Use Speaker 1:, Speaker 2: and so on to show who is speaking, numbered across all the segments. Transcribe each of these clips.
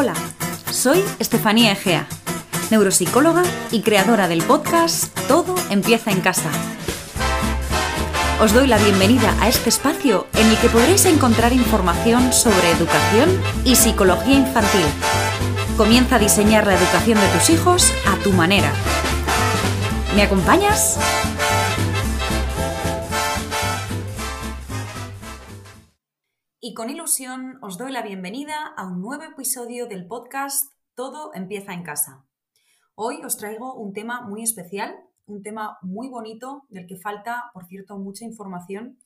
Speaker 1: Hola, soy Estefanía Egea, neuropsicóloga y creadora del podcast Todo empieza en casa. Os doy la bienvenida a este espacio en el que podréis encontrar información sobre educación y psicología infantil. Comienza a diseñar la educación de tus hijos a tu manera. ¿Me acompañas? Con ilusión os doy la bienvenida a un nuevo episodio del podcast Todo empieza en casa. Hoy os traigo un tema muy especial, un tema muy bonito del que falta, por cierto, mucha información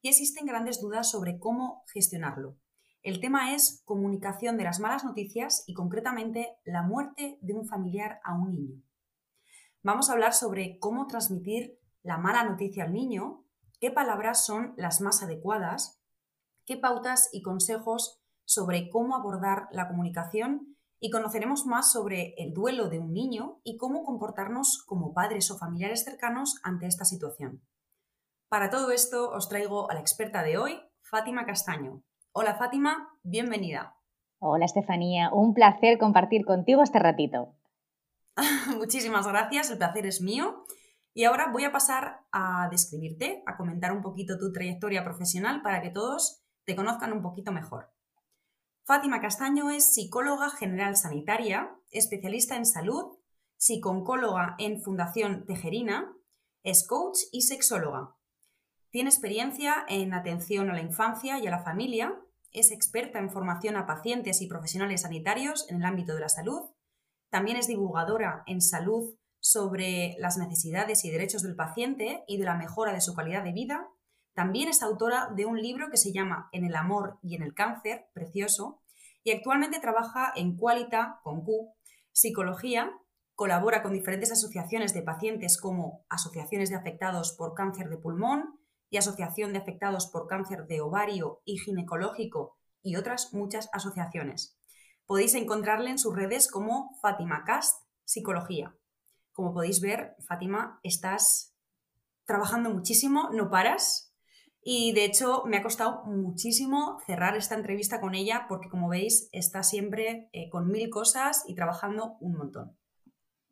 Speaker 1: y existen grandes dudas sobre cómo gestionarlo. El tema es comunicación de las malas noticias y concretamente la muerte de un familiar a un niño. Vamos a hablar sobre cómo transmitir la mala noticia al niño, qué palabras son las más adecuadas, qué pautas y consejos sobre cómo abordar la comunicación y conoceremos más sobre el duelo de un niño y cómo comportarnos como padres o familiares cercanos ante esta situación. Para todo esto os traigo a la experta de hoy, Fátima Castaño. Hola Fátima, bienvenida.
Speaker 2: Hola Estefanía, un placer compartir contigo este ratito.
Speaker 1: Muchísimas gracias, el placer es mío. Y ahora voy a pasar a describirte, a comentar un poquito tu trayectoria profesional para que todos te conozcan un poquito mejor. Fátima Castaño es psicóloga general sanitaria, especialista en salud, psiconcóloga en Fundación Tejerina, es coach y sexóloga. Tiene experiencia en atención a la infancia y a la familia, es experta en formación a pacientes y profesionales sanitarios en el ámbito de la salud, también es divulgadora en salud sobre las necesidades y derechos del paciente y de la mejora de su calidad de vida también es autora de un libro que se llama En el amor y en el cáncer, precioso, y actualmente trabaja en Qualita, con Q, Psicología, colabora con diferentes asociaciones de pacientes como Asociaciones de Afectados por Cáncer de Pulmón y Asociación de Afectados por Cáncer de Ovario y Ginecológico y otras muchas asociaciones. Podéis encontrarle en sus redes como Fátima Cast Psicología. Como podéis ver, Fátima, estás trabajando muchísimo, no paras, y de hecho me ha costado muchísimo cerrar esta entrevista con ella porque como veis está siempre eh, con mil cosas y trabajando un montón.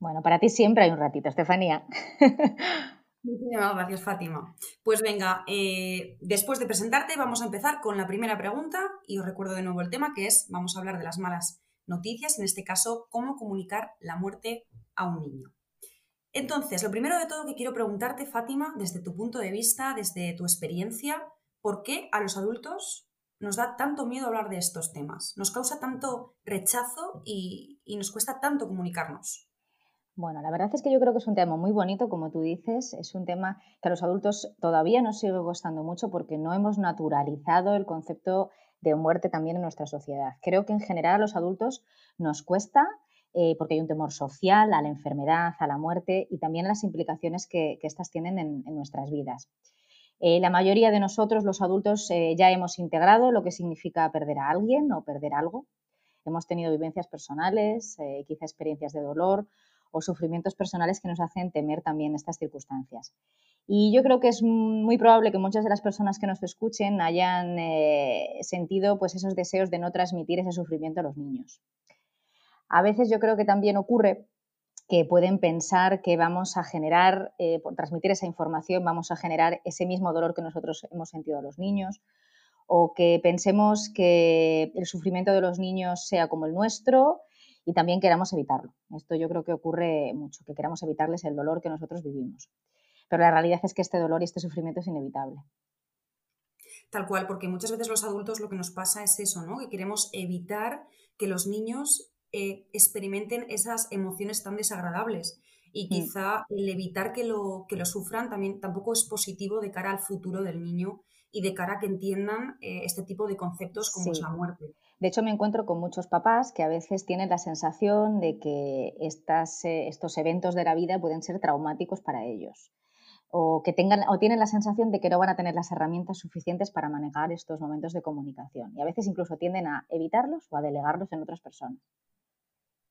Speaker 2: Bueno, para ti siempre hay un ratito, Estefanía.
Speaker 1: Muchísimas gracias, Fátima. Pues venga, eh, después de presentarte vamos a empezar con la primera pregunta y os recuerdo de nuevo el tema que es, vamos a hablar de las malas noticias, en este caso, cómo comunicar la muerte a un niño. Entonces, lo primero de todo que quiero preguntarte, Fátima, desde tu punto de vista, desde tu experiencia, ¿por qué a los adultos nos da tanto miedo hablar de estos temas? ¿Nos causa tanto rechazo y, nos cuesta tanto comunicarnos?
Speaker 2: Bueno, la verdad es que yo creo que es un tema muy bonito, como tú dices, es un tema que a los adultos todavía nos sigue costando mucho porque no hemos naturalizado el concepto de muerte también en nuestra sociedad. Creo que en general a los adultos nos cuesta eh, porque hay un temor social a la enfermedad, a la muerte y también a las implicaciones que, éstas tienen en, nuestras vidas. Eh, la mayoría de nosotros, los adultos, eh, ya hemos integrado lo que significa perder a alguien o perder algo. Hemos tenido vivencias personales, quizá experiencias de dolor o sufrimientos personales que nos hacen temer también estas circunstancias. Y yo creo que es muy probable que muchas de las personas que nos escuchen hayan sentido pues, esos deseos de no transmitir ese sufrimiento a los niños. A veces yo creo que también ocurre que pueden pensar que vamos a generar, eh, por transmitir esa información, vamos a generar ese mismo dolor que nosotros hemos sentido a los niños, o que pensemos que el sufrimiento de los niños sea como el nuestro y también queramos evitarlo. Esto yo creo que ocurre mucho, que queramos evitarles el dolor que nosotros vivimos. Pero la realidad es que este dolor y este sufrimiento es inevitable.
Speaker 1: Tal cual, porque muchas veces los adultos lo que nos pasa es eso, ¿no? Que queremos evitar que los niños eh, experimenten esas emociones tan desagradables. Y mm. quizá el evitar que lo, que lo sufran también tampoco es positivo de cara al futuro del niño y de cara a que entiendan eh, este tipo de conceptos como es la muerte.
Speaker 2: De hecho, me encuentro con muchos papás que a veces tienen la sensación de que estas, eh, estos eventos de la vida pueden ser traumáticos para ellos. O, que tengan, o tienen la sensación de que no van a tener las herramientas suficientes para manejar estos momentos de comunicación. Y a veces incluso tienden a evitarlos o a delegarlos en otras personas.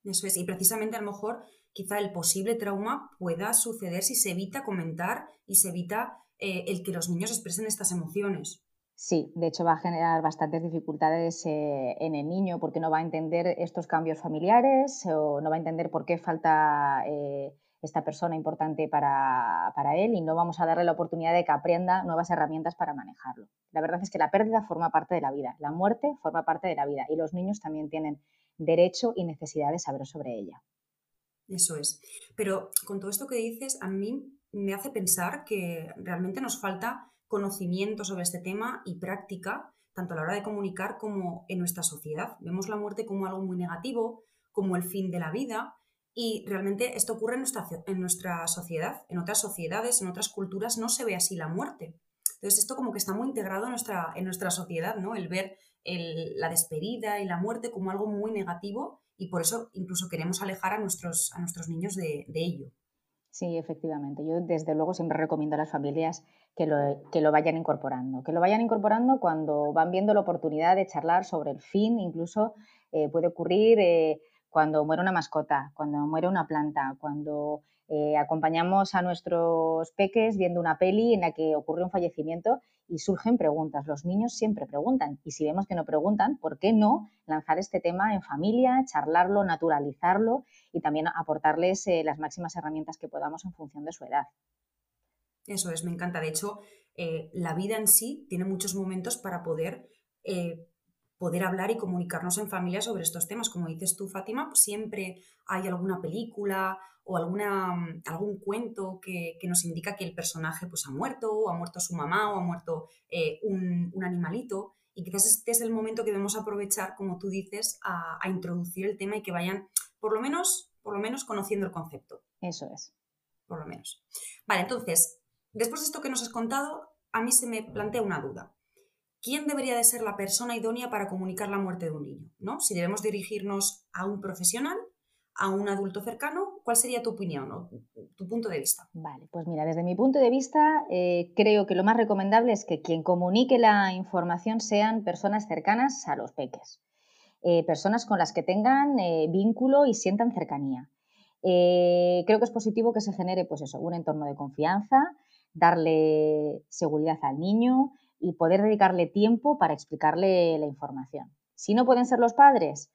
Speaker 1: Eso es, y precisamente a lo mejor quizá el posible trauma pueda suceder si se evita comentar y se evita eh, el que los niños expresen estas emociones.
Speaker 2: Sí, de hecho va a generar bastantes dificultades eh, en el niño porque no va a entender estos cambios familiares o no va a entender por qué falta eh, esta persona importante para, para, él y no vamos a darle la oportunidad de que aprenda nuevas herramientas para manejarlo. La verdad es que la pérdida forma parte de la vida, la muerte forma parte de la vida y los niños también tienen derecho y necesidad de saber sobre ella.
Speaker 1: Eso es. Pero con todo esto que dices, a mí me hace pensar que realmente nos falta conocimiento sobre este tema y práctica, tanto a la hora de comunicar como en nuestra sociedad. Vemos la muerte como algo muy negativo, como el fin de la vida, y realmente esto ocurre en nuestra, en nuestra sociedad. En otras sociedades, en otras culturas, no se ve así la muerte. Entonces, esto como que está muy integrado en nuestra, sociedad, ¿no? El ver la despedida y la muerte como algo muy negativo y por eso incluso queremos alejar a nuestros, a nuestros niños de, de ello.
Speaker 2: Sí, efectivamente. Yo desde luego siempre recomiendo a las familias que lo, que lo vayan incorporando, que lo vayan incorporando cuando van viendo la oportunidad de charlar sobre el fin, incluso eh, puede ocurrir eh, cuando muere una mascota, cuando muere una planta, cuando eh, acompañamos a nuestros peques viendo una peli en la que ocurre un fallecimiento y surgen preguntas. Los niños siempre preguntan y si vemos que no preguntan, ¿por qué no lanzar este tema en familia, charlarlo, naturalizarlo y también aportarles eh, las máximas herramientas que podamos en función de su edad?
Speaker 1: Eso es, me encanta. De hecho, eh, la vida en sí tiene muchos momentos para poder poder hablar y comunicarnos en familia sobre estos temas. Como dices tú, Fátima, pues siempre hay alguna película o alguna, mm, algún cuento que, nos indica que el personaje pues, ha muerto, o ha muerto su mamá, o ha muerto eh, un, animalito. Y quizás este es el momento que debemos aprovechar, como tú dices, a, introducir el tema y que vayan, por lo menos, por lo menos, conociendo el concepto.
Speaker 2: Eso es.
Speaker 1: Por lo menos. Vale, entonces, después de esto que nos has contado, a mí se me plantea una duda. ¿Quién debería de ser la persona idónea para comunicar la muerte de un niño? ¿no? Si debemos dirigirnos a un profesional, a un adulto cercano, ¿cuál sería tu opinión o tu punto de vista?
Speaker 2: Vale, pues mira, desde mi punto de vista, eh, creo que lo más recomendable es que quien comunique la información sean personas cercanas a los peques, eh, personas con las que tengan eh, vínculo y sientan cercanía. creo que es positivo que se genere pues eso, un entorno de confianza, darle seguridad al niño, y poder dedicarle tiempo para explicarle la información. Si no pueden ser los padres,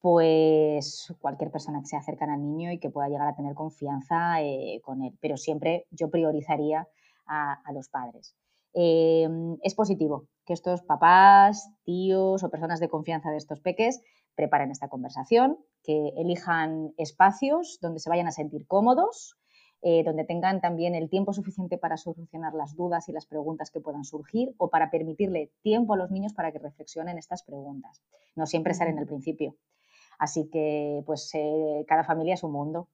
Speaker 2: pues cualquier persona que sea cercana al niño y que pueda llegar a tener confianza eh, con él. Pero siempre yo priorizaría a, los padres. Eh, es positivo que estos papás, tíos o personas de confianza de estos peques preparen esta conversación, que elijan espacios donde se vayan a sentir cómodos, eh, donde tengan también el tiempo suficiente para solucionar las dudas y las preguntas que puedan surgir o para permitirle tiempo a los niños para que reflexionen estas preguntas. No siempre salen al principio. Así que, pues, eh, cada familia es un mundo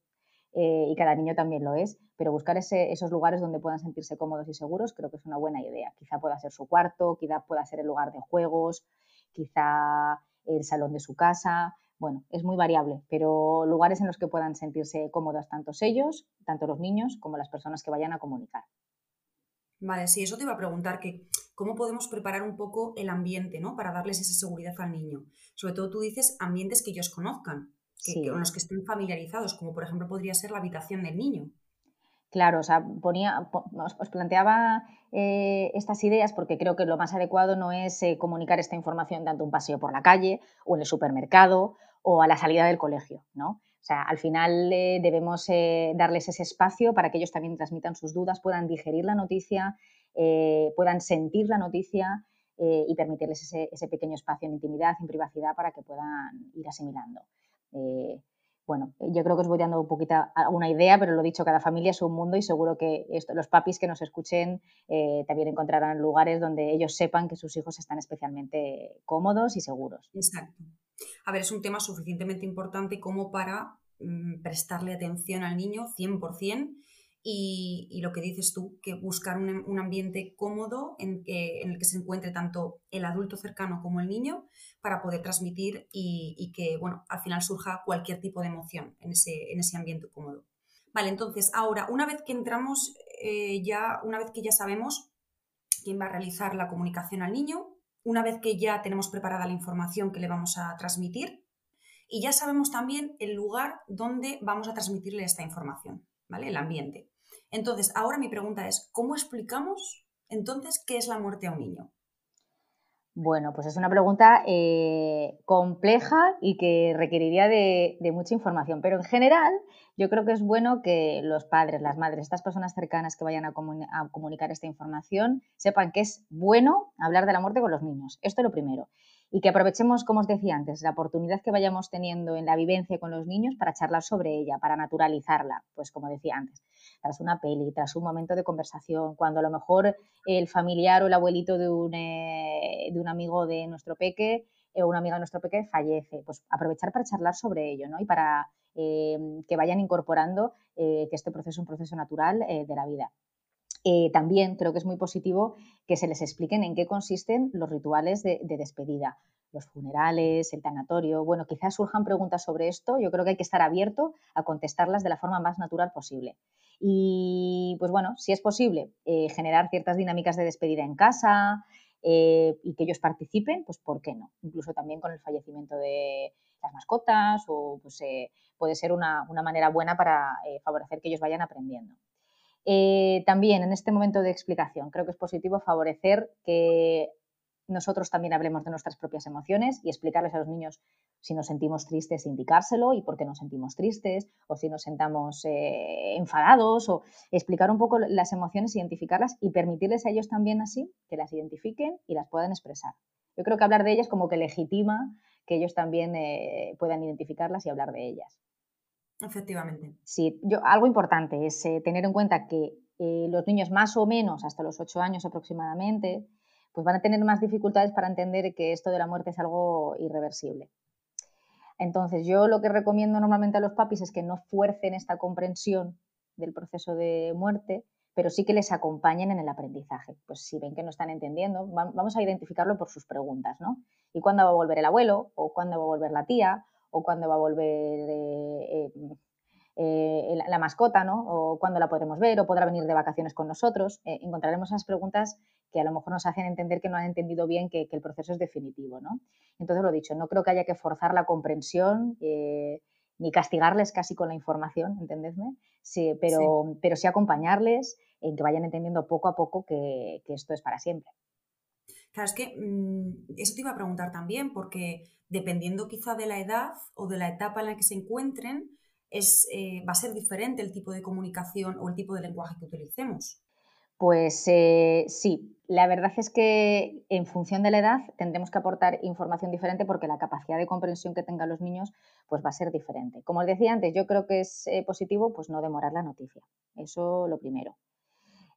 Speaker 2: eh, y cada niño también lo es, pero buscar esos lugares donde puedan sentirse cómodos y seguros creo que es una buena idea. Quizá pueda ser su cuarto, quizá pueda ser el lugar de juegos, quizá el salón de su casa, bueno, es muy variable, pero lugares en los que puedan sentirse cómodos tanto ellos, tanto los niños, como las personas que vayan a comunicar.
Speaker 1: Vale, sí, eso te iba a preguntar, que cómo podemos preparar un poco el ambiente, ¿no? Para darles esa seguridad al niño. Sobre todo tú dices ambientes que ellos conozcan, que, con los que estén familiarizados, como por ejemplo podría ser la habitación del niño.
Speaker 2: Claro, o sea, ponía, os, planteaba eh, estas ideas porque creo que lo más adecuado no es eh, comunicar esta información dando un paseo por la calle o en el supermercado o a la salida del colegio, ¿no? O sea, al final eh, debemos eh, darles ese espacio para que ellos también transmitan sus dudas, puedan digerir la noticia, eh, puedan sentir la noticia y permitirles ese, pequeño espacio en intimidad, en privacidad, para que puedan ir asimilando. bueno, yo creo que os voy dando un poquito una idea, pero lo dicho, cada familia es un mundo y seguro que los papis que nos escuchen también encontrarán lugares donde ellos sepan que sus hijos están especialmente cómodos y seguros.
Speaker 1: Exacto a ver, es un tema suficientemente importante como para mm, prestarle atención al niño 100%. Y, y, lo que dices tú, que buscar un, ambiente cómodo en, el que se encuentre tanto el adulto cercano como el niño para poder transmitir y, que, bueno, al final surja cualquier tipo de emoción en ese, en ese ambiente cómodo. Vale, entonces, ahora, una vez que entramos, eh, ya, una vez que ya sabemos quién va a realizar la comunicación al niño, una vez que ya tenemos preparada la información que le vamos a transmitir y ya sabemos también el lugar donde vamos a transmitirle esta información, ¿vale? El ambiente. Entonces, ahora mi pregunta es, ¿cómo explicamos entonces qué es la muerte a un niño?
Speaker 2: Bueno, pues es una pregunta eh, compleja y que requeriría de, mucha información, pero en general yo creo que es bueno que los padres, las madres, estas personas cercanas que vayan a, a comunicar esta información sepan que es bueno hablar de la muerte con los niños. Esto es lo primero y que aprovechemos, como os decía antes, la oportunidad que vayamos teniendo en la vivencia con los niños para charlar sobre ella, para naturalizarla, pues como decía antes, tras una peli, tras un momento de conversación, cuando a lo mejor el familiar o el abuelito de un, eh, de un amigo de nuestro peque o una amiga de nuestro peque fallece, pues aprovechar para charlar sobre ello, ¿no? Y para eh, que vayan incorporando eh, que este proceso es un proceso natural de la vida. Eh, también creo que es muy positivo que se les expliquen en qué consisten los rituales de, despedida, los funerales, el tanatorio. Bueno, quizás surjan preguntas sobre esto. Yo creo que hay que estar abierto a contestarlas de la forma más natural posible. Y pues bueno, si es posible eh, generar ciertas dinámicas de despedida en casa eh, y que ellos participen, pues ¿por qué no? Incluso también con el fallecimiento de las mascotas o pues, puede ser una manera buena para favorecer que ellos vayan aprendiendo. Eh, también en este momento de explicación creo que es positivo favorecer que nosotros también hablemos de nuestras propias emociones y explicarles a los niños si nos sentimos tristes, indicárselo y por qué nos sentimos tristes, o si nos sentamos eh, enfadados, o explicar un poco las emociones, identificarlas y permitirles a ellos también así que las identifiquen y las puedan expresar. Yo creo que hablar de ellas como que legitima que ellos también eh, puedan identificarlas y hablar de ellas.
Speaker 1: Efectivamente.
Speaker 2: Sí, yo, algo importante es eh, tener en cuenta que los niños más o menos hasta los 8 años aproximadamente, pues van a tener más dificultades para entender que esto de la muerte es algo irreversible. Entonces, yo lo que recomiendo normalmente a los papis es que no fuercen esta comprensión del proceso de muerte, pero sí que les acompañen en el aprendizaje. Pues si ven que no están entendiendo, vamos a identificarlo por sus preguntas, ¿no? ¿Y cuándo va a volver el abuelo? ¿O cuándo va a volver la tía? o cuándo va a volver eh, eh, eh, la, mascota, ¿no? O cuándo la podremos ver, o podrá venir de vacaciones con nosotros. encontraremos esas preguntas que a lo mejor nos hacen entender que no han entendido bien que, el proceso es definitivo, ¿no? Entonces, lo dicho, no creo que haya que forzar la comprensión ni castigarles casi con la información, ¿entendedme? Sí, pero, sí. pero sí acompañarles en que vayan entendiendo poco a poco que, esto es para siempre.
Speaker 1: Claro, es que mm, eso te iba a preguntar también, porque dependiendo quizá de la edad o de la etapa en la que se encuentren, es, eh, va a ser diferente el tipo de comunicación o el tipo de lenguaje que utilicemos.
Speaker 2: Pues eh, sí, la verdad es que en función de la edad tendremos que aportar información diferente porque la capacidad de comprensión que tengan los niños pues va a ser diferente. Como os decía antes, yo creo que es eh, positivo pues no demorar la noticia. Eso lo primero.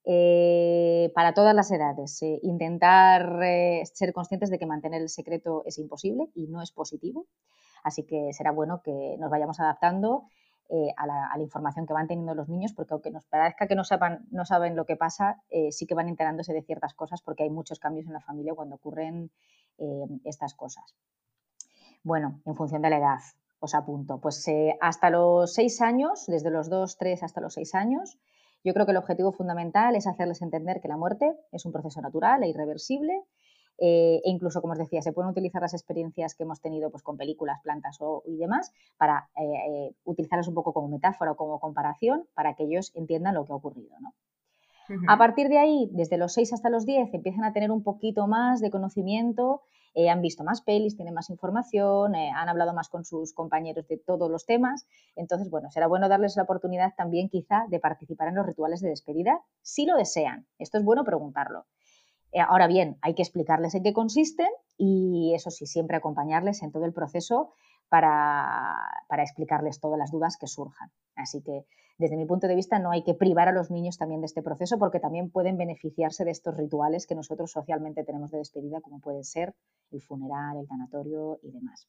Speaker 2: Eh, para todas las edades. Intentar ser conscientes de que mantener el secreto es imposible y no es positivo. Así que será bueno que nos vayamos adaptando a la, información que van teniendo los niños, porque aunque nos parezca que no, sepan, no saben lo que pasa, sí que van enterándose de ciertas cosas porque hay muchos cambios en la familia cuando ocurren estas cosas. Bueno, en función de la edad, os apunto. Pues hasta los seis años, desde los dos, tres hasta los seis años, yo creo que el objetivo fundamental es hacerles entender que la muerte es un proceso natural e irreversible eh, e incluso, como os decía, se pueden utilizar las experiencias que hemos tenido pues, con películas, plantas o, y demás para eh, eh, utilizarlas un poco como metáfora o como comparación para que ellos entiendan lo que ha ocurrido. ¿no? A partir de ahí, desde los 6 hasta los 10, empiezan a tener un poquito más de conocimiento, eh, han visto más pelis, tienen más información, eh, han hablado más con sus compañeros de todos los temas. Entonces, bueno, será bueno darles la oportunidad también quizá de participar en los rituales de despedida, si lo desean. Esto es bueno preguntarlo. Eh, ahora bien, hay que explicarles en qué consisten y eso sí, siempre acompañarles en todo el proceso para, para explicarles todas las dudas que surjan. Así que desde mi punto de vista, no hay que privar a los niños también de este proceso porque también pueden beneficiarse de estos rituales que nosotros socialmente tenemos de despedida, como pueden ser el funeral, el tanatorio y demás.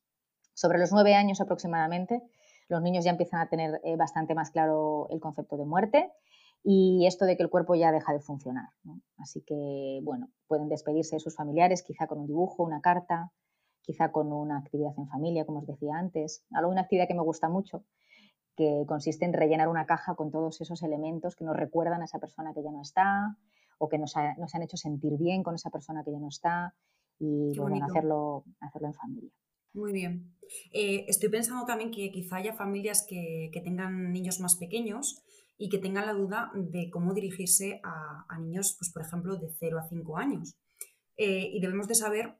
Speaker 2: Sobre los nueve años aproximadamente, los niños ya empiezan a tener eh, bastante más claro el concepto de muerte y esto de que el cuerpo ya deja de funcionar. Así que, bueno, pueden despedirse de sus familiares, quizá con un dibujo, una carta, quizá con una actividad en familia, como os decía antes. Algo, una actividad que me gusta mucho que consiste en rellenar una caja con todos esos elementos que nos recuerdan a esa persona que ya no está o que nos, han hecho sentir bien con esa persona que ya no está y bueno, hacerlo, hacerlo en familia.
Speaker 1: Muy bien. Eh, estoy pensando también que quizá haya familias que, tengan niños más pequeños y que tengan la duda de cómo dirigirse a, niños, pues por ejemplo, de 0 a 5 años. Eh, y debemos de saber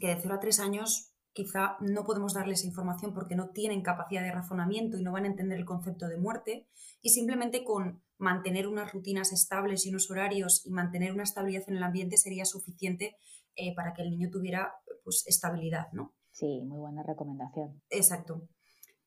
Speaker 1: que de 0 a 3 años quizá no podemos darles información porque no tienen capacidad de razonamiento y no van a entender el concepto de muerte y simplemente con mantener unas rutinas estables y unos horarios y mantener una estabilidad en el ambiente sería suficiente eh, para que el niño tuviera pues, estabilidad, ¿no?
Speaker 2: Sí, muy buena recomendación.
Speaker 1: Exacto.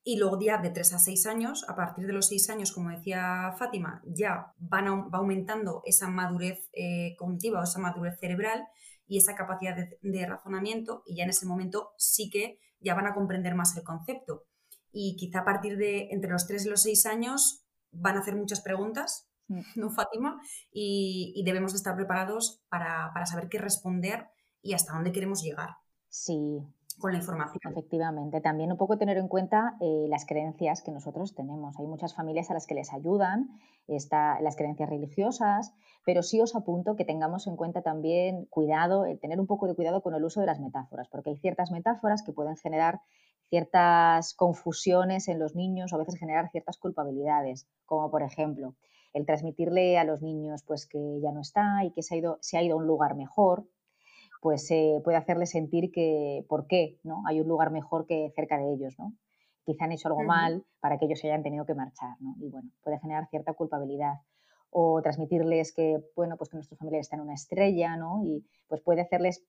Speaker 1: Y luego ya de 3 a 6 años, a partir de los 6 años, como decía Fátima, ya van va aumentando esa madurez eh, cognitiva o esa madurez cerebral y esa capacidad de, razonamiento y ya en ese momento sí que ya van a comprender más el concepto. Y quizá a partir de entre los 3 y los 6 años van a hacer muchas preguntas, mm. ¿no, Fátima? Y, debemos de estar preparados para, para saber qué responder y hasta dónde queremos llegar.
Speaker 2: Sí,
Speaker 1: con la información.
Speaker 2: Efectivamente, también un poco tener en cuenta eh, las creencias que nosotros tenemos. Hay muchas familias a las que les ayudan las creencias religiosas, pero sí os apunto que tengamos en cuenta también cuidado, tener un poco de cuidado con el uso de las metáforas, porque hay ciertas metáforas que pueden generar ciertas confusiones en los niños o a veces generar ciertas culpabilidades, como por ejemplo el transmitirle a los niños pues que ya no está y que se ha ido, se ha ido a un lugar mejor, pues eh, puede hacerles sentir que, ¿por qué? ¿no? Hay un lugar mejor que cerca de ellos, ¿no? Quizá han hecho algo mal para que ellos se hayan tenido que marchar, ¿no? Y bueno, puede generar cierta culpabilidad. O transmitirles que, bueno, pues que nuestros familiares están en una estrella, ¿no? Y pues puede hacerles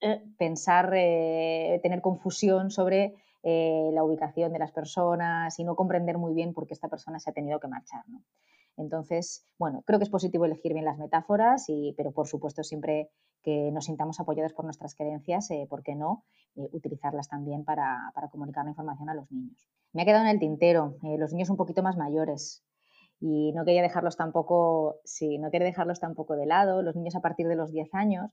Speaker 2: eh, pensar, eh, tener confusión sobre la ubicación de las personas y no comprender muy bien por qué esta persona se ha tenido que marchar, ¿no? Entonces, bueno, creo que es positivo elegir bien las metáforas, y, pero por supuesto siempre que nos sintamos apoyados por nuestras creencias, eh, ¿por qué no? Eh, utilizarlas también para, comunicar la información a los niños. Me ha quedado en el tintero, eh, los niños un poquito más mayores. Y no quería dejarlos tampoco, sí, no quería dejarlos tampoco de lado. Los niños a partir de los 10 años,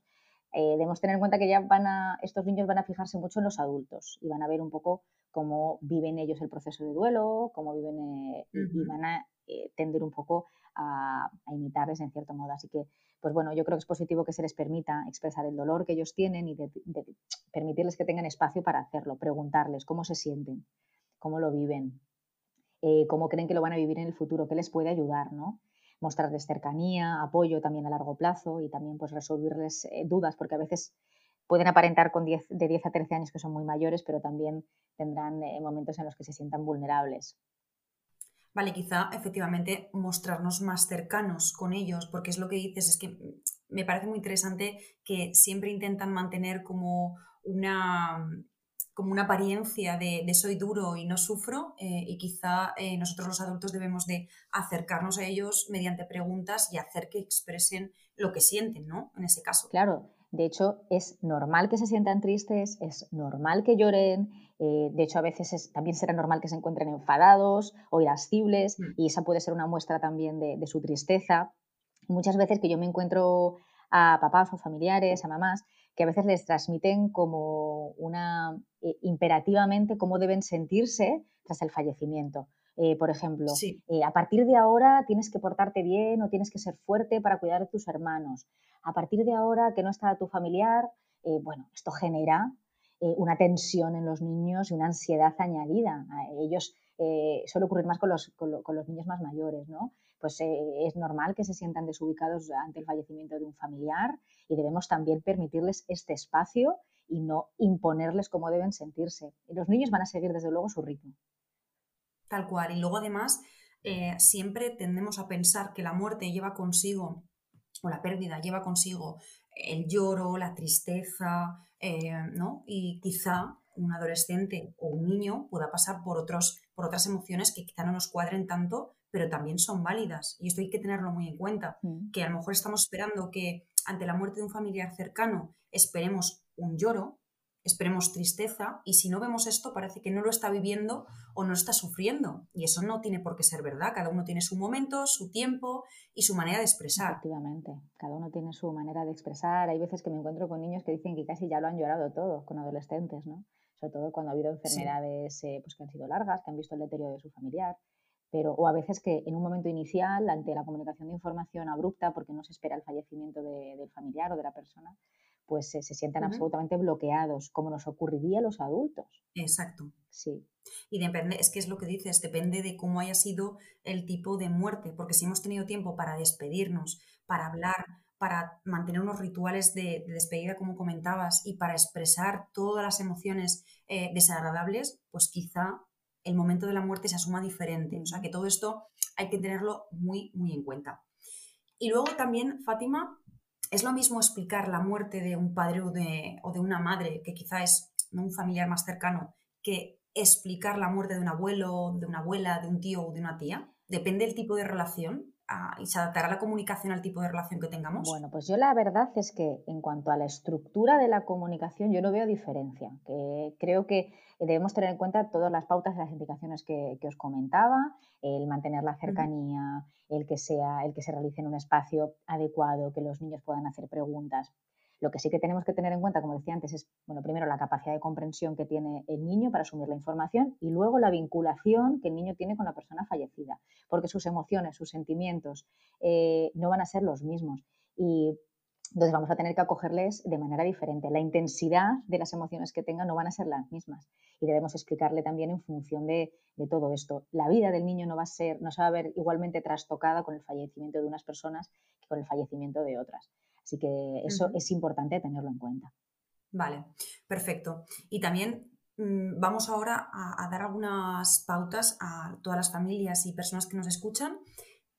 Speaker 2: debemos tener en cuenta que ya van a, estos niños van a fijarse mucho en los adultos y van a ver un poco cómo viven ellos el proceso de duelo, cómo viven y van a eh, tender un poco a, imitarles en cierto modo. Así que, pues bueno, yo creo que es positivo que se les permita expresar el dolor que ellos tienen y permitirles que tengan espacio para hacerlo, preguntarles cómo se sienten, cómo lo viven, eh, cómo creen que lo van a vivir en el futuro, qué les puede ayudar, ¿no? Mostrarles cercanía, apoyo también a largo plazo y también pues resolverles eh, dudas, porque a veces pueden aparentar con de 10 a 13 años que son muy mayores, pero también tendrán momentos en los que se sientan vulnerables.
Speaker 1: Vale, quizá efectivamente mostrarnos más cercanos con ellos, porque es lo que dices, es que me parece muy interesante que siempre intentan mantener como una, como una apariencia de, soy duro y no sufro eh, y quizá eh, nosotros los adultos debemos de acercarnos a ellos mediante preguntas y hacer que expresen lo que sienten, ¿no? En ese caso.
Speaker 2: Claro, de hecho es normal que se sientan tristes, es normal que lloren, eh, de hecho, a veces también será normal que se encuentren enfadados o irascibles mm. y esa puede ser una muestra también de, su tristeza. Muchas veces que yo me encuentro a papás o familiares, a mamás, que a veces les transmiten como una, eh, imperativamente, cómo deben sentirse tras el fallecimiento. Eh, por ejemplo, a partir de ahora tienes que portarte bien o tienes que ser fuerte para cuidar de tus hermanos. A partir de ahora que no está tu familiar, bueno, esto genera eh, una tensión en los niños y una ansiedad añadida. ellos eh, suele ocurrir más con los, niños más mayores, ¿no? Pues eh, es normal que se sientan desubicados ante el fallecimiento de un familiar y debemos también permitirles este espacio y no imponerles cómo deben sentirse. Y los niños van a seguir desde luego su ritmo.
Speaker 1: Tal cual. Y luego además siempre tendemos a pensar que la muerte lleva consigo, o la pérdida lleva consigo el lloro, la tristeza, eh, ¿no? Y quizá un adolescente o un niño pueda pasar por, otros, por otras emociones que quizá no nos cuadren tanto, pero también son válidas. Y esto hay que tenerlo muy en cuenta, mm. que a lo mejor estamos esperando que ante la muerte de un familiar cercano esperemos un lloro, esperemos tristeza y si no vemos esto parece que no lo está viviendo o no está sufriendo. Y eso no tiene por qué ser verdad, cada uno tiene su momento, su tiempo y su manera de expresar.
Speaker 2: Efectivamente, cada uno tiene su manera de expresar, hay veces que me encuentro con niños que dicen que casi ya lo han llorado todo, con adolescentes, ¿no? Sobre todo cuando ha habido enfermedades eh, pues que han sido largas, que han visto el deterioro de su familiar, pero o a veces que en un momento inicial, ante la comunicación de información abrupta, porque no se espera el fallecimiento del familiar o de la persona, pues se, sientan absolutamente bloqueados, como nos ocurriría a los adultos.
Speaker 1: Exacto.
Speaker 2: Sí.
Speaker 1: Y depende, es que es lo que dices, depende de cómo haya sido el tipo de muerte, porque si hemos tenido tiempo para despedirnos, para hablar, para mantener unos rituales de, despedida, como comentabas, y para expresar todas las emociones eh, desagradables, pues quizá el momento de la muerte se asuma diferente. O sea que todo esto hay que tenerlo muy, muy en cuenta. Y luego también, Fátima, es lo mismo explicar la muerte de un padre o de, o de una madre, que quizá es un familiar más cercano, que explicar la muerte de un abuelo, de una abuela, de un tío o de una tía. Depende del tipo de relación y se adaptará la comunicación al tipo de relación que tengamos?
Speaker 2: Bueno, pues yo la verdad es que en cuanto a la estructura de la comunicación yo no veo diferencia. Que creo que debemos tener en cuenta todas las pautas y las indicaciones que, que os comentaba, el mantener la cercanía, el que sea, el que se realice en un espacio adecuado, que los niños puedan hacer preguntas. Lo que sí que tenemos que tener en cuenta, como decía antes, es, bueno, primero la capacidad de comprensión que tiene el niño para asumir la información y luego la vinculación que el niño tiene con la persona fallecida, porque sus emociones, sus sentimientos eh, no van a ser los mismos. Y entonces vamos a tener que acogerles de manera diferente. La intensidad de las emociones que tengan no van a ser las mismas y debemos explicarle también en función de, de, todo esto. La vida del niño no va a ser, no se va a ver igualmente trastocada con el fallecimiento de unas personas que con el fallecimiento de otras. Así que eso es importante tenerlo en cuenta.
Speaker 1: Vale, perfecto. Y también mm, vamos ahora a, dar algunas pautas a todas las familias y personas que nos escuchan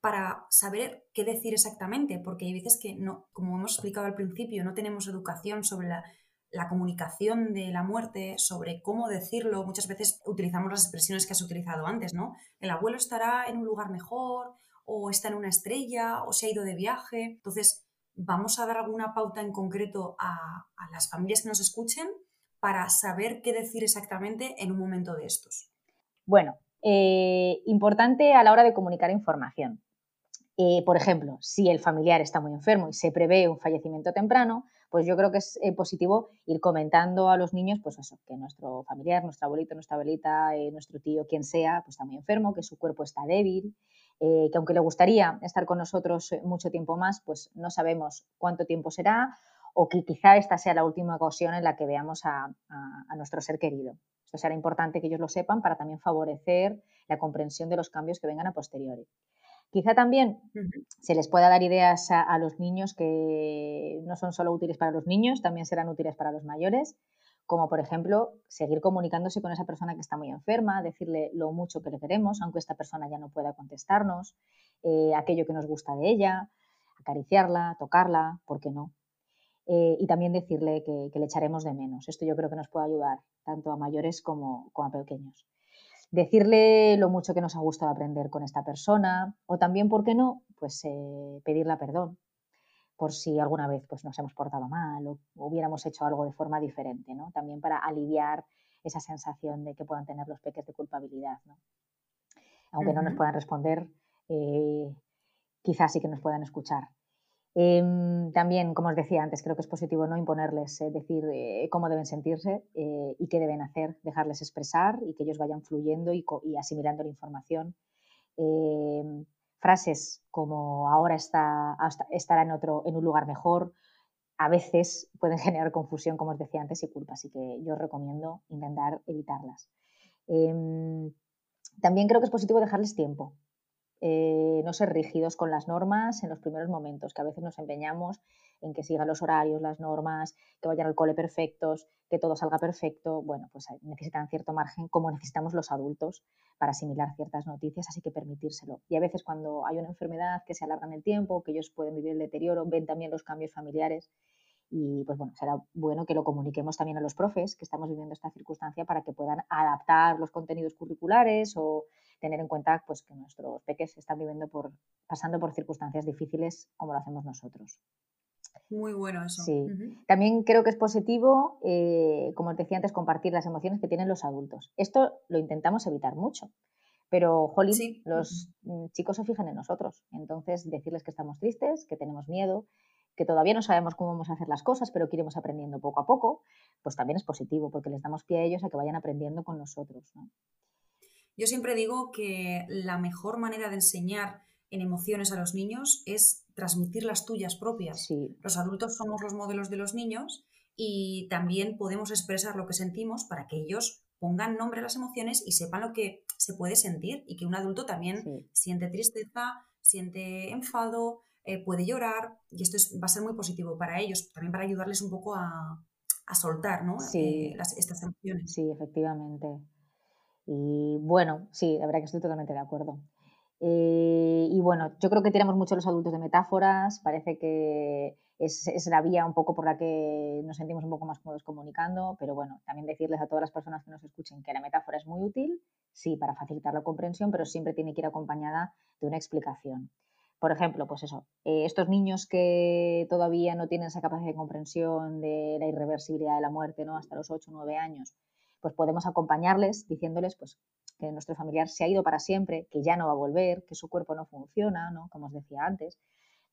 Speaker 1: para saber qué decir exactamente, porque hay veces que, no, como hemos explicado al principio, no tenemos educación sobre la, la comunicación de la muerte, sobre cómo decirlo. Muchas veces utilizamos las expresiones que has utilizado antes, ¿no? El abuelo estará en un lugar mejor, o está en una estrella, o se ha ido de viaje. Entonces, vamos a dar alguna pauta en concreto a, las familias que nos escuchen para saber qué decir exactamente en un momento de estos.
Speaker 2: Bueno, eh, importante a la hora de comunicar información. Eh, por ejemplo, si el familiar está muy enfermo y se prevé un fallecimiento temprano, pues yo creo que es eh, positivo ir comentando a los niños, pues eso, que nuestro familiar, nuestro abuelito, nuestra abuelita, nuestro tío, quien sea, pues está muy enfermo, que su cuerpo está débil, eh, que aunque le gustaría estar con nosotros eh, mucho tiempo más, pues no sabemos cuánto tiempo será o que quizá esta sea la última ocasión en la que veamos a, nuestro ser querido. Esto será importante que ellos lo sepan para también favorecer la comprensión de los cambios que vengan a posteriori. Quizá también se les pueda dar ideas a, los niños que no son solo útiles para los niños, también serán útiles para los mayores como por ejemplo seguir comunicándose con esa persona que está muy enferma, decirle lo mucho que le queremos, aunque esta persona ya no pueda contestarnos, eh, aquello que nos gusta de ella, acariciarla, tocarla, ¿por qué no? Eh, y también decirle que, le echaremos de menos. Esto yo creo que nos puede ayudar tanto a mayores como, a pequeños. Decirle lo mucho que nos ha gustado aprender con esta persona o también, ¿por qué no? Pues eh, pedirle perdón, por si alguna vez pues, nos hemos portado mal o hubiéramos hecho algo de forma diferente, ¿no? También para aliviar esa sensación de que puedan tener los peques de culpabilidad, ¿no? Aunque no nos puedan responder, eh, quizás sí que nos puedan escuchar. Em, también, como os decía antes, creo que es positivo no imponerles, eh, decir eh, cómo deben sentirse y qué deben hacer, dejarles expresar y que ellos vayan fluyendo y, y asimilando la información. Frases como ahora está, estará en, otro, en un lugar mejor, a veces pueden generar confusión, como os decía antes, y culpa. Así que yo recomiendo intentar evitarlas. Em, también creo que es positivo dejarles tiempo. Eh, no ser rígidos con las normas en los primeros momentos, que a veces nos empeñamos en que sigan los horarios, las normas, que vayan al cole perfectos, que todo salga perfecto. Bueno, pues necesitan cierto margen, como necesitamos los adultos para asimilar ciertas noticias, así que permitírselo. Y a veces cuando hay una enfermedad que se alarga en el tiempo, que ellos pueden vivir el deterioro, ven también los cambios familiares y pues bueno, será bueno que lo comuniquemos también a los profes que estamos viviendo esta circunstancia para que puedan adaptar los contenidos curriculares o tener en cuenta pues, que nuestros peques están viviendo por, pasando por circunstancias difíciles como lo hacemos nosotros.
Speaker 1: Muy bueno eso.
Speaker 2: Sí. También creo que es positivo, eh, como os decía antes, compartir las emociones que tienen los adultos. Esto lo intentamos evitar mucho, pero, Holly, los chicos se fijan en nosotros. Entonces, decirles que estamos tristes, que tenemos miedo, que todavía no sabemos cómo vamos a hacer las cosas, pero que iremos aprendiendo poco a poco, pues también es positivo, porque les damos pie a ellos a que vayan aprendiendo con nosotros.
Speaker 1: Yo siempre digo que la mejor manera de enseñar en emociones a los niños es transmitir las tuyas propias. Los adultos somos los modelos de los niños y también podemos expresar lo que sentimos para que ellos pongan nombre a las emociones y sepan lo que se puede sentir y que un adulto también siente tristeza, siente enfado, eh, puede llorar y esto va a ser muy positivo para ellos, también para ayudarles un poco a, soltar ¿no? Eh, estas emociones.
Speaker 2: Sí, efectivamente. Y bueno, sí, la verdad que estoy totalmente de acuerdo. Eh, y bueno, yo creo que tiramos mucho los adultos de metáforas, parece que es, es, la vía un poco por la que nos sentimos un poco más cómodos comunicando, pero bueno, también decirles a todas las personas que nos escuchen que la metáfora es muy útil, sí, para facilitar la comprensión, pero siempre tiene que ir acompañada de una explicación. Por ejemplo, pues eso, eh, estos niños que todavía no tienen esa capacidad de comprensión de la irreversibilidad de la muerte, ¿no? Hasta los 8 o 9 años, pues podemos acompañarles diciéndoles pues, que nuestro familiar se ha ido para siempre, que ya no va a volver, que su cuerpo no funciona, ¿no? Como os decía antes,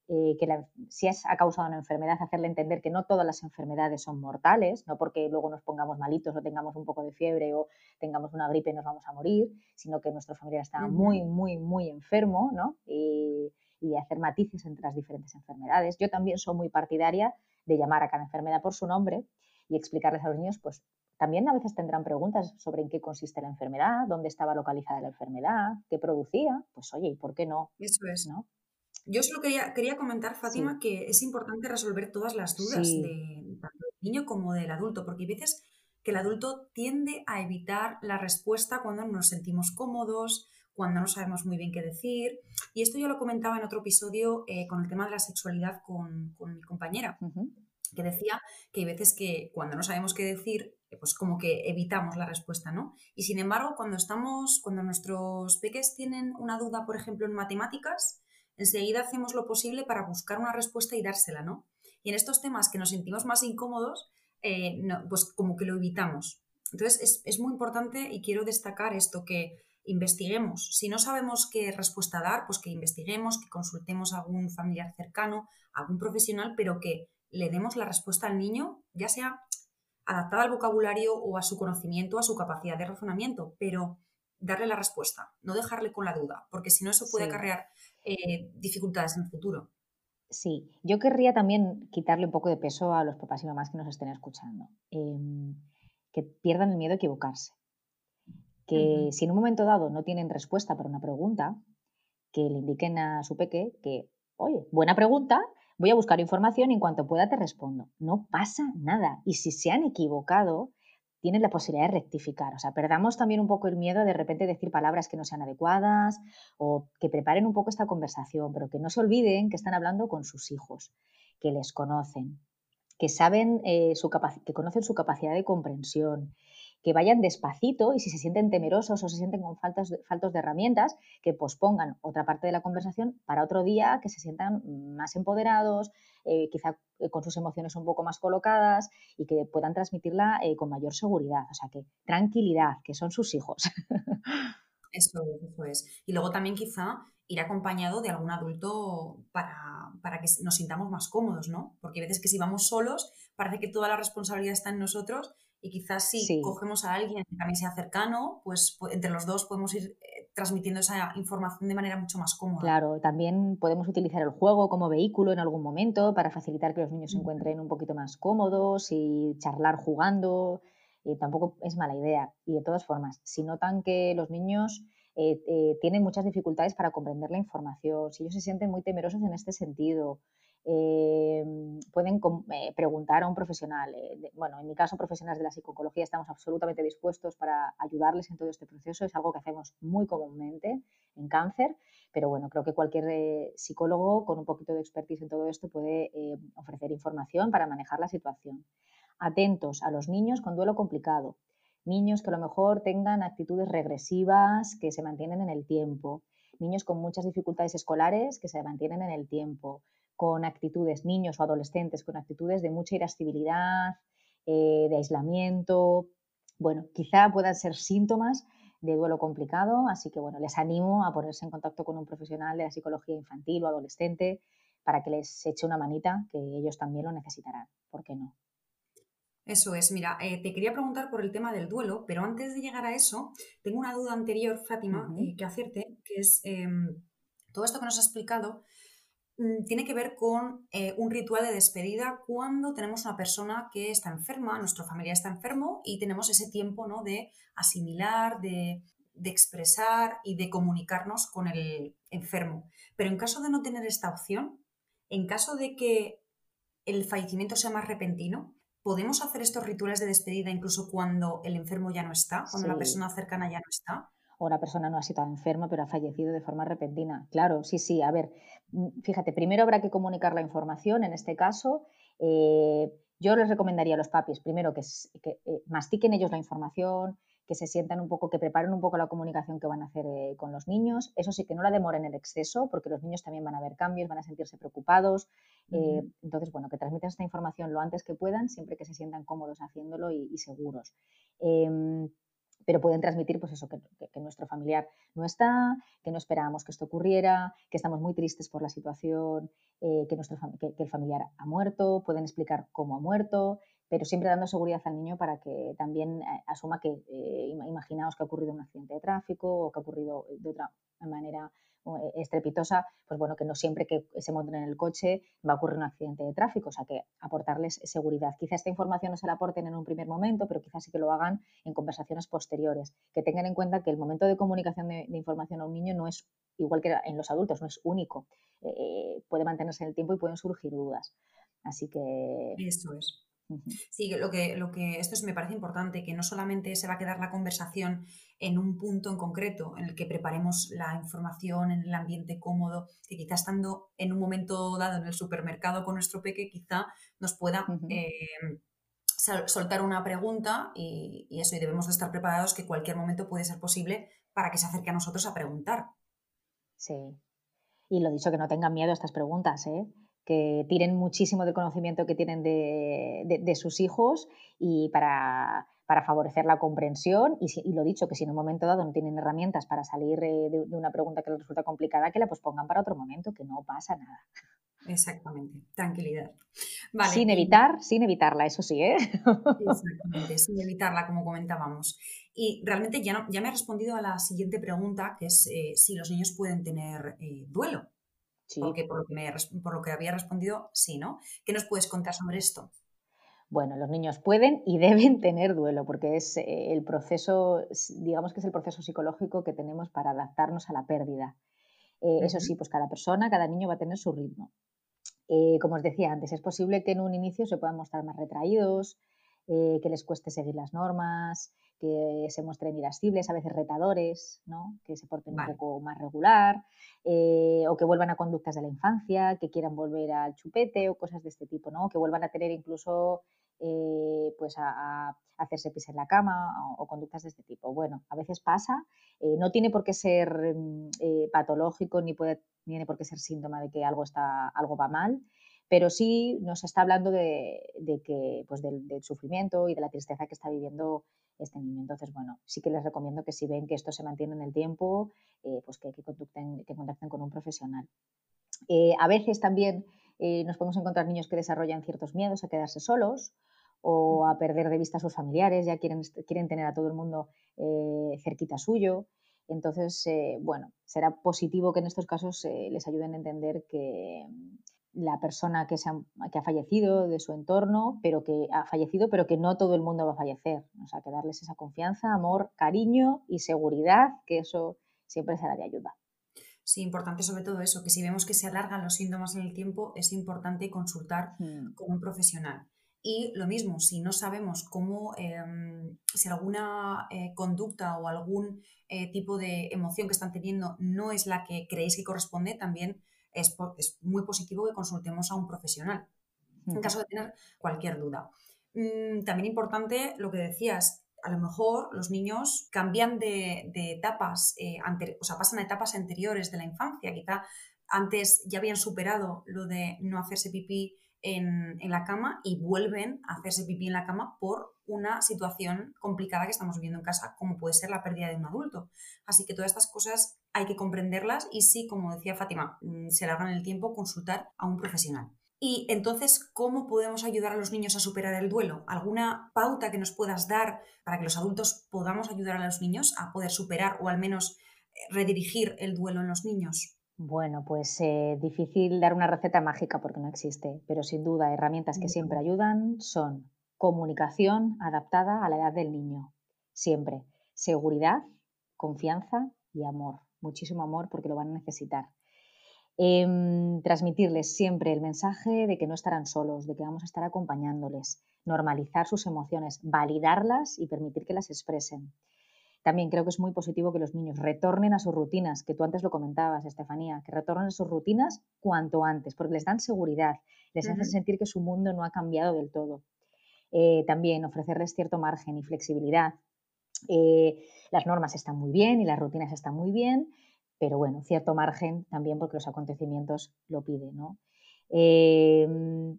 Speaker 2: eh, que si es, ha causado una enfermedad, hacerle entender que no todas las enfermedades son mortales, no porque luego nos pongamos malitos o tengamos un poco de fiebre o tengamos una gripe y nos vamos a morir, sino que nuestro familiar está muy, muy, muy enfermo, ¿no? Y, y hacer matices entre las diferentes enfermedades. Yo también soy muy partidaria de llamar a cada enfermedad por su nombre y explicarles a los niños, pues también a veces tendrán preguntas sobre en qué consiste la enfermedad, dónde estaba localizada la enfermedad, qué producía. Pues oye, ¿y por qué no?
Speaker 1: Eso es. ¿no? Yo solo quería, quería comentar, Fátima, que es importante resolver todas las dudas de, tanto del niño como del adulto, porque hay veces que el adulto tiende a evitar la respuesta cuando nos sentimos cómodos, cuando no sabemos muy bien qué decir. Y esto yo lo comentaba en otro episodio eh, con el tema de la sexualidad con, con mi compañera, que decía que hay veces que cuando no sabemos qué decir, pues como que evitamos la respuesta, ¿no? Y sin embargo, cuando estamos, cuando nuestros peques tienen una duda, por ejemplo, en matemáticas, enseguida hacemos lo posible para buscar una respuesta y dársela, ¿no? Y en estos temas que nos sentimos más incómodos, eh, pues como que lo evitamos. Entonces es, muy importante y quiero destacar esto, que investiguemos. Si no sabemos qué respuesta dar, pues que investiguemos, que consultemos a algún familiar cercano, a algún profesional, pero que le demos la respuesta al niño, ya sea adaptada al vocabulario o a su conocimiento, a su capacidad de razonamiento, pero darle la respuesta, no dejarle con la duda, porque si no eso puede acarrear eh, dificultades en el futuro.
Speaker 2: Sí, yo querría también quitarle un poco de peso a los papás y mamás que nos estén escuchando, em, que pierdan el miedo a equivocarse, que si en un momento dado no tienen respuesta para una pregunta, que le indiquen a su peque que, oye, buena pregunta, voy a buscar información y en cuanto pueda te respondo. No pasa nada. Y si se han equivocado, tienen la posibilidad de rectificar. O sea, perdamos también un poco el miedo de de repente decir palabras que no sean adecuadas o que preparen un poco esta conversación, pero que no se olviden que están hablando con sus hijos, que les conocen, que saben eh, su que conocen su capacidad de comprensión, que vayan despacito y si se sienten temerosos o se sienten con faltas faltos de herramientas, que pospongan otra parte de la conversación para otro día, que se sientan más empoderados, eh, quizá eh, con sus emociones un poco más colocadas y que puedan transmitirla eh, con mayor seguridad. O sea, que tranquilidad, que son sus hijos.
Speaker 1: Eso, es. Y luego también quizá ir acompañado de algún adulto para, para, que nos sintamos más cómodos, ¿no? Porque hay veces que si vamos solos, parece que toda la responsabilidad está en nosotros y quizás si cogemos a alguien que también sea cercano, pues entre los dos podemos ir eh, transmitiendo esa información de manera mucho más cómoda.
Speaker 2: Claro, también podemos utilizar el juego como vehículo en algún momento para facilitar que los niños se encuentren un poquito más cómodos y charlar jugando. Y tampoco es mala idea. Y de todas formas, si notan que los niños eh, eh, tienen muchas dificultades para comprender la información, si ellos se sienten muy temerosos en este sentido, Em, pueden eh, preguntar a un profesional. Eh, bueno, en mi caso, profesionales de la psicología, estamos absolutamente dispuestos para ayudarles en todo este proceso. Es algo que hacemos muy comúnmente en cáncer, pero bueno, creo que cualquier eh, psicólogo con un poquito de expertise en todo esto puede ofrecer información para manejar la situación. Atentos a los niños con duelo complicado. Niños que a lo mejor tengan actitudes regresivas que se mantienen en el tiempo. Niños con muchas dificultades escolares que se mantienen en el tiempo con actitudes, niños o adolescentes con actitudes de mucha irascibilidad, eh, de aislamiento. Bueno, quizá puedan ser síntomas de duelo complicado, así que bueno, les animo a ponerse en contacto con un profesional de la psicología infantil o adolescente para que les eche una manita, que ellos también lo necesitarán, ¿por qué no?
Speaker 1: Eso es, mira, eh, te quería preguntar por el tema del duelo, pero antes de llegar a eso, tengo una duda anterior, Fátima, eh, que hacerte, que es em, todo esto que nos has explicado, tiene que ver con eh, un ritual de despedida cuando tenemos una persona que está enferma, nuestra familia está enfermo y tenemos ese tiempo ¿no? de asimilar, de, expresar y de comunicarnos con el enfermo. Pero en caso de no tener esta opción, en caso de que el fallecimiento sea más repentino, ¿podemos hacer estos rituales de despedida incluso cuando el enfermo ya no está, cuando la persona cercana ya no está?
Speaker 2: O la persona no ha sido enferma, pero ha fallecido de forma repentina. Claro, sí, sí. A ver, mm, fíjate, primero habrá que comunicar la información, en este caso. Eh, yo les recomendaría a los papis, primero, que, eh, mastiquen ellos la información, que se sientan un poco, que preparen un poco la comunicación que van a hacer eh, con los niños. Eso sí, que no la demoren en exceso, porque los niños también van a ver cambios, van a sentirse preocupados. Eh, entonces, bueno, que transmitan esta información lo antes que puedan, siempre que se sientan cómodos haciéndolo y, seguros. Em, pero pueden transmitir pues eso, que, nuestro familiar no está, que no esperábamos que esto ocurriera, que estamos muy tristes por la situación, eh, que, nuestro, que, el familiar ha muerto, pueden explicar cómo ha muerto, pero siempre dando seguridad al niño para que también eh, asuma que eh, imaginaos que ha ocurrido un accidente de tráfico o que ha ocurrido de otra manera estrepitosa, pues bueno, que no siempre que se monten en el coche va a ocurrir un accidente de tráfico, o sea que aportarles seguridad. Quizá esta información no se la aporten en un primer momento, pero quizás sí que lo hagan en conversaciones posteriores, que tengan en cuenta que el momento de comunicación de, información a un niño no es igual que en los adultos, no es único, puede mantenerse en el tiempo y pueden surgir dudas. Así que...
Speaker 1: Eso es. Sí, lo que, lo que esto es, me parece importante, que no solamente se va a quedar la conversación en un punto en concreto en el que preparemos la información en el ambiente cómodo, que quizá estando en un momento dado en el supermercado con nuestro peque, quizá nos pueda eh, soltar una pregunta y, y, eso, y debemos de estar preparados que cualquier momento puede ser posible para que se acerque a nosotros a preguntar.
Speaker 2: Sí. Y lo dicho, que no tengan miedo a estas preguntas, ¿eh? Que tiren muchísimo del conocimiento que tienen de, sus hijos y para, favorecer la comprensión y, y, lo dicho, que si en un momento dado no tienen herramientas para salir eh, de, una pregunta que les resulta complicada, que la pospongan para otro momento, que no pasa nada.
Speaker 1: Exactamente, tranquilidad.
Speaker 2: Sin evitar, sin evitarla, eso sí, ¿eh?
Speaker 1: Exactamente, sin evitarla, como comentábamos. Y realmente ya, ya me ha respondido a la siguiente pregunta, que es eh, si los niños pueden tener eh, duelo. Porque por lo, que por lo que había respondido, sí, ¿no? ¿Qué nos puedes contar sobre esto?
Speaker 2: Bueno, los niños pueden y deben tener duelo, porque es eh, el proceso, digamos que es el proceso psicológico que tenemos para adaptarnos a la pérdida. Eh, eso sí, pues cada persona, cada niño va a tener su ritmo. Eh, como os decía antes, es posible que en un inicio se puedan mostrar más retraídos, que les cueste seguir las normas, que se muestren irascibles, a veces retadores, ¿no? que se porten un poco más regular, eh, o que vuelvan a conductas de la infancia, que quieran volver al chupete o cosas de este tipo, ¿no? que vuelvan a tener incluso eh, pues a, hacerse pis en la cama o, conductas de este tipo. Bueno, a veces pasa, eh, no tiene por qué ser mm, patológico ni puede, tiene por qué ser síntoma de que algo, está, algo va mal, pero sí nos está hablando de, que, pues del, sufrimiento y de la tristeza que está viviendo este niño. Entonces, bueno, sí que les recomiendo que si ven que esto se mantiene en el tiempo, eh, pues que, que, que contacten con un profesional. Eh, a veces también eh, nos podemos encontrar niños que desarrollan ciertos miedos a quedarse solos o a perder de vista a sus familiares, ya quieren, quieren tener a todo el mundo cerquita suyo. Entonces, bueno, será positivo que en estos casos les ayuden a entender que, la persona que, se ha, que ha fallecido de su entorno, pero que ha fallecido, pero que no todo el mundo va a fallecer. O sea, que darles esa confianza, amor, cariño y seguridad, que eso siempre será de ayuda.
Speaker 1: Sí, importante sobre todo eso, que si vemos que se alargan los síntomas en el tiempo, es importante consultar mm. con un profesional. Y lo mismo, si no sabemos cómo, em, si alguna eh, conducta o algún eh, tipo de emoción que están teniendo no es la que creéis que corresponde, también es, muy positivo que consultemos a un profesional en caso de tener cualquier duda. Mm, también importante lo que decías, a lo mejor los niños cambian de, etapas, eh, o sea, pasan a etapas anteriores de la infancia. Quizá antes ya habían superado lo de no hacerse pipí en, la cama y vuelven a hacerse pipí en la cama por una situación complicada que estamos viviendo en casa, como puede ser la pérdida de un adulto. Así que todas estas cosas hay que comprenderlas y sí, como decía Fátima, mm, se en el tiempo consultar a un profesional. Y entonces, ¿cómo podemos ayudar a los niños a superar el duelo? ¿Alguna pauta que nos puedas dar para que los adultos podamos ayudar a los niños a poder superar o al menos eh, redirigir el duelo en los niños?
Speaker 2: Bueno, pues eh, difícil dar una receta mágica porque no existe, pero sin duda herramientas que siempre ayudan son comunicación adaptada a la edad del niño, siempre, seguridad, confianza y amor, muchísimo amor porque lo van a necesitar. Em, transmitirles siempre el mensaje de que no estarán solos, de que vamos a estar acompañándoles, normalizar sus emociones, validarlas y permitir que las expresen. También creo que es muy positivo que los niños retornen a sus rutinas, que tú antes lo comentabas, Estefanía, que retornen a sus rutinas cuanto antes, porque les dan seguridad, les hacen sentir que su mundo no ha cambiado del todo. Eh, también ofrecerles cierto margen y flexibilidad. Eh, las normas están muy bien y las rutinas están muy bien, pero bueno, cierto margen también porque los acontecimientos lo piden. ¿no? Em,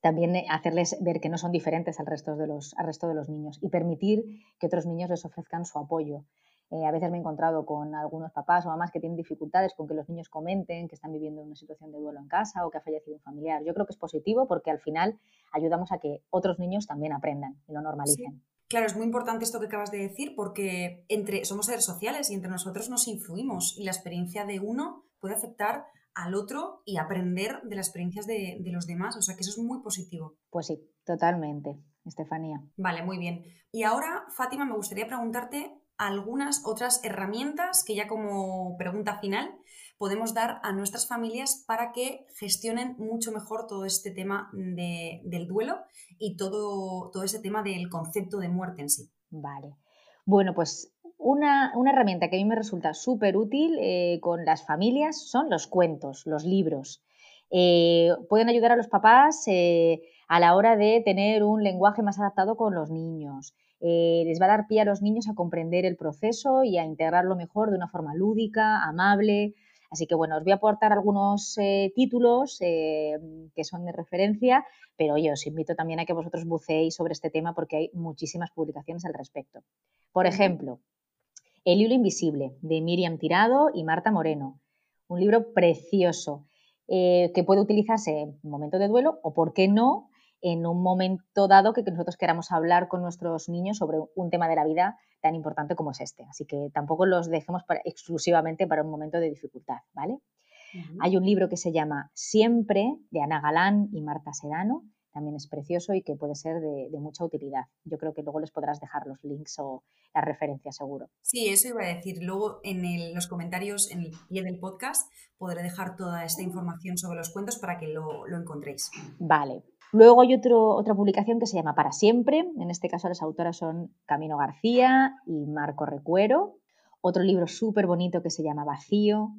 Speaker 2: también hacerles ver que no son diferentes al resto, de los, al resto de los niños y permitir que otros niños les ofrezcan su apoyo. Eh, a veces me he encontrado con algunos papás o mamás que tienen dificultades con que los niños comenten que están viviendo una situación de duelo en casa o que ha fallecido un familiar. Yo creo que es positivo porque al final ayudamos a que otros niños también aprendan y lo normalicen.
Speaker 1: Claro, es muy importante esto que acabas de decir porque entre, somos seres sociales y entre nosotros nos influimos y la experiencia de uno puede afectar al otro y aprender de las experiencias de, de los demás. O sea que eso es muy positivo.
Speaker 2: Pues sí, totalmente, Estefanía.
Speaker 1: Vale, muy bien. Y ahora, Fátima, me gustaría preguntarte algunas otras herramientas que ya como pregunta final podemos dar a nuestras familias para que gestionen mucho mejor todo este tema del duelo y todo, todo ese tema del concepto de muerte en sí.
Speaker 2: Vale. Bueno, pues una, herramienta que a mí me resulta súper útil eh, con las familias son los cuentos, los libros. Eh, pueden ayudar a los papás eh, a la hora de tener un lenguaje más adaptado con los niños. les va a dar pie a los niños a comprender el proceso y a integrarlo mejor de una forma lúdica, amable, Así que bueno, os voy a aportar algunos eh, títulos eh, que son de referencia, pero yo os invito también a que vosotros buceéis sobre este tema porque hay muchísimas publicaciones al respecto. Por ejemplo, El hilo invisible de Miriam Tirado y Marta Moreno, un libro precioso eh, que puede utilizarse en momento de duelo o, por qué no, en un momento dado que nosotros queramos hablar con nuestros niños sobre un tema de la vida tan importante como es este. Así que tampoco los dejemos exclusivamente para un momento de dificultad, ¿vale? Hay un libro que se llama Siempre, de Ana Galán y Marta Sedano, también es precioso y que puede ser de, mucha utilidad. Yo creo que luego les podrás dejar los links o las referencias seguro.
Speaker 1: Sí, eso iba a decir. Luego en los comentarios, en el pie del podcast, podré dejar toda esta información sobre los cuentos para que lo, lo encontréis.
Speaker 2: Vale, Luego hay otra publicación que se llama Para Siempre. En este caso las autoras son Camino García y Marco Recuero. Otro libro súper bonito que se llama Vacío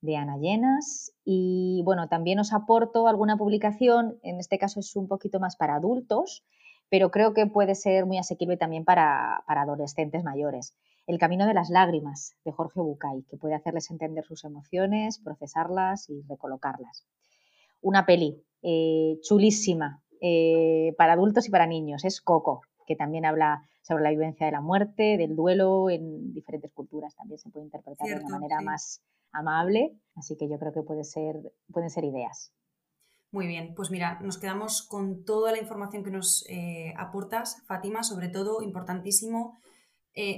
Speaker 2: de Ana Llenas. Y bueno, también os aporto alguna publicación, en este caso es un poquito más para adultos, pero creo que puede ser muy asequible también para, adolescentes mayores. El Camino de las Lágrimas, de Jorge Bucay, que puede hacerles entender sus emociones, procesarlas y recolocarlas. Una peli eh, chulísima eh, para adultos y para niños. Es Coco, que también habla sobre la vivencia de la muerte, del duelo en diferentes culturas. También se puede interpretar de una manera más amable. Así que yo creo que puede ser, pueden ser ideas.
Speaker 1: Muy bien, pues mira, nos quedamos con toda la información que nos eh, aportas, Fátima, sobre todo importantísimo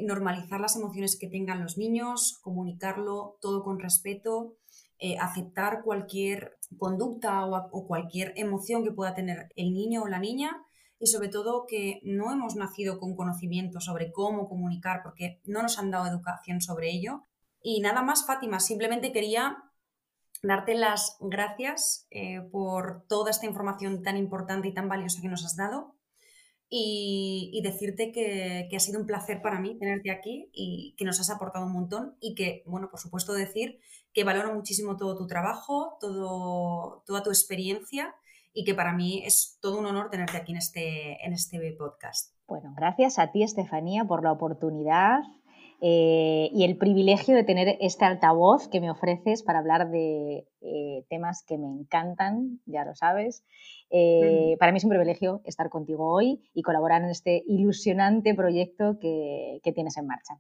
Speaker 1: normalizar las emociones que tengan los niños, comunicarlo todo con respeto eh, aceptar cualquier conducta o, cualquier emoción que pueda tener el niño o la niña y sobre todo que no hemos nacido con conocimiento sobre cómo comunicar porque no nos han dado educación sobre ello. Y nada más, Fátima, simplemente quería darte las gracias eh, por toda esta información tan importante y tan valiosa que nos has dado y, decirte que, ha sido un placer para mí tenerte aquí y que nos has aportado un montón y que, bueno, por supuesto decir que valoro muchísimo todo tu trabajo, todo, toda tu experiencia y que para mí es todo un honor tenerte aquí en este, en este podcast.
Speaker 2: Bueno, gracias a ti, Estefanía, por la oportunidad eh, y el privilegio de tener este altavoz que me ofreces para hablar de eh, temas que me encantan, ya lo sabes. Eh, para mí es un privilegio estar contigo hoy y colaborar en este ilusionante proyecto que, tienes en marcha.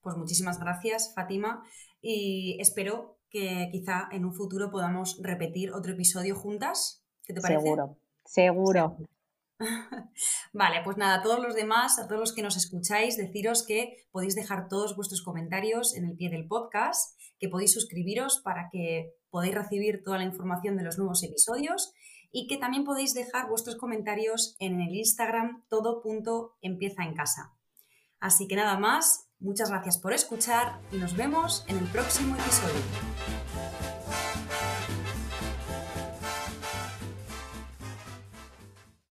Speaker 1: Pues muchísimas gracias, Fátima, y espero que quizá en un futuro podamos repetir otro episodio juntas. ¿Qué te parece?
Speaker 2: Seguro, seguro.
Speaker 1: Vale, pues nada, a todos los demás, a todos los que nos escucháis, deciros que podéis dejar todos vuestros comentarios en el pie del podcast, que podéis suscribiros para que podáis recibir toda la información de los nuevos episodios y que también podéis dejar vuestros comentarios en el Instagram todo.empieza en casa. Así que nada más, muchas gracias por escuchar y nos vemos en el próximo episodio.